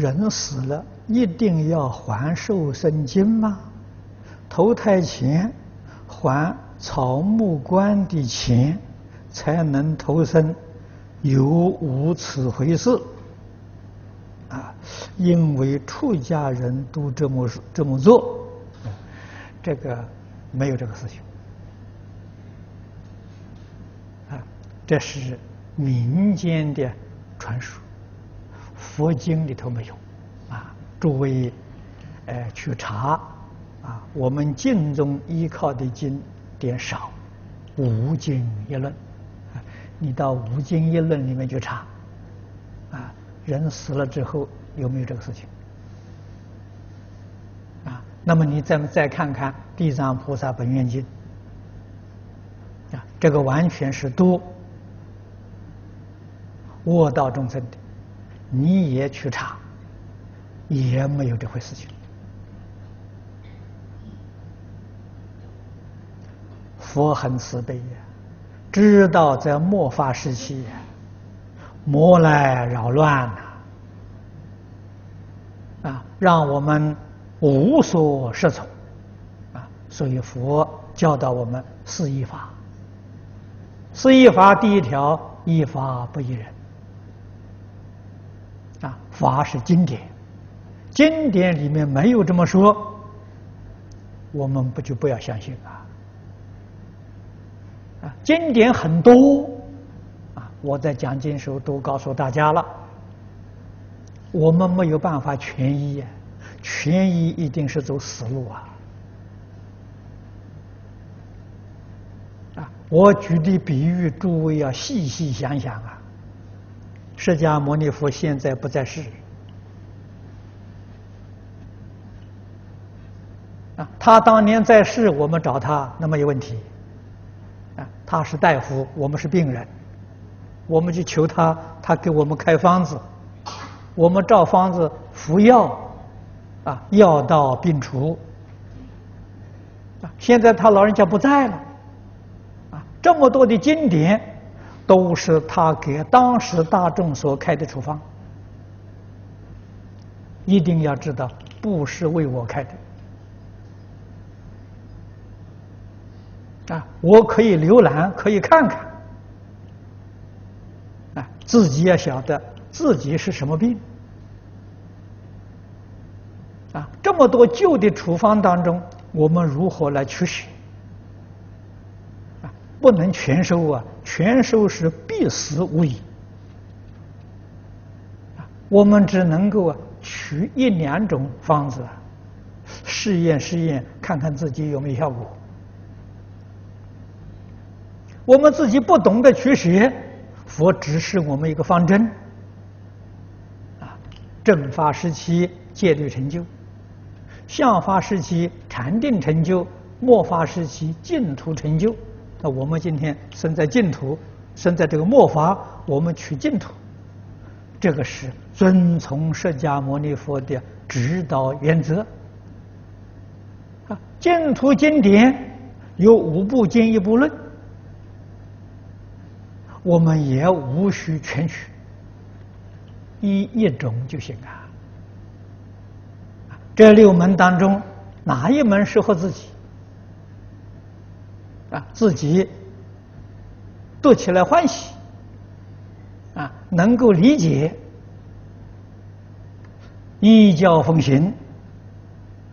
人死了一定要还受生金吗？投胎前还草木官的钱才能投生，有无此回事？啊，因为出家人都这么这么做，这个没有这个事情。啊，这是民间的传说。佛经里头没有，啊，诸位，呃，去查，啊，我们经中依靠的经典少，《无经一论》，啊，你到《无经一论》里面去查，啊，人死了之后有没有这个事情？啊，那么你再再看看《地藏菩萨本愿经》，啊，这个完全是度恶道众生的。你也去查，也没有这回事情。佛很慈悲呀，知道在末法时期，魔来扰乱呐，啊，让我们无所适从，啊，所以佛教导我们四依法。四依法第一条，依法不依人。法是经典，经典里面没有这么说，我们不就不要相信啊？啊，经典很多，啊，我在讲经时候都告诉大家了，我们没有办法全依呀，全依一定是走死路啊！啊，我举的比喻，诸位要细细想想啊。释迦牟尼佛现在不在世啊，他当年在世，我们找他那没有问题啊。他是大夫，我们是病人，我们去求他，他给我们开方子，我们照方子服药啊，药到病除啊。现在他老人家不在了啊，这么多的经典。都是他给当时大众所开的处方，一定要知道，不是为我开的啊！我可以浏览，可以看看啊，自己要晓得自己是什么病啊！这么多旧的处方当中，我们如何来取舍？不能全收啊！全收是必死无疑。我们只能够啊取一两种方子，试验试验，看看自己有没有效果。我们自己不懂得取舍，佛指示我们一个方针：啊，正法时期戒律成就，相法时期禅定成就，末法时期净土成就。那我们今天生在净土，生在这个末法，我们取净土，这个是遵从释迦牟尼佛的指导原则。啊，净土经典有五部经一部论，我们也无需全取，一一种就行啊。这六门当中，哪一门适合自己？啊，自己读起来欢喜，啊，能够理解，一教奉行，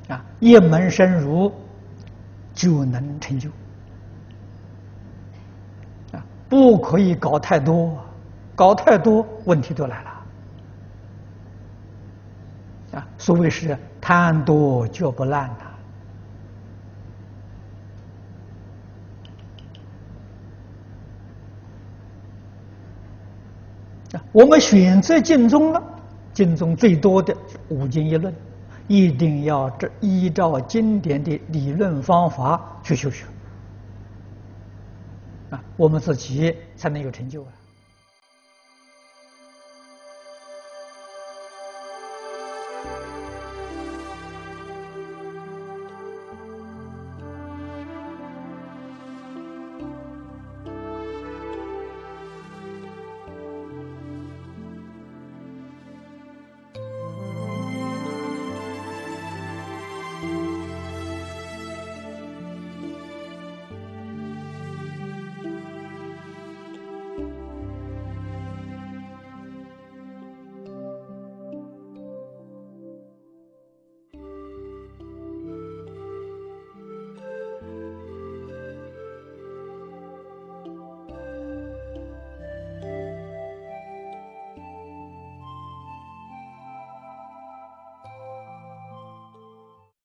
啊，一门深入就能成就，啊，不可以搞太多，搞太多问题都来了，啊，所谓是贪多嚼不烂呐。我们选择经宗了，经宗最多的五经一论，一定要这依照经典的理论方法去修学，啊，我们自己才能有成就啊。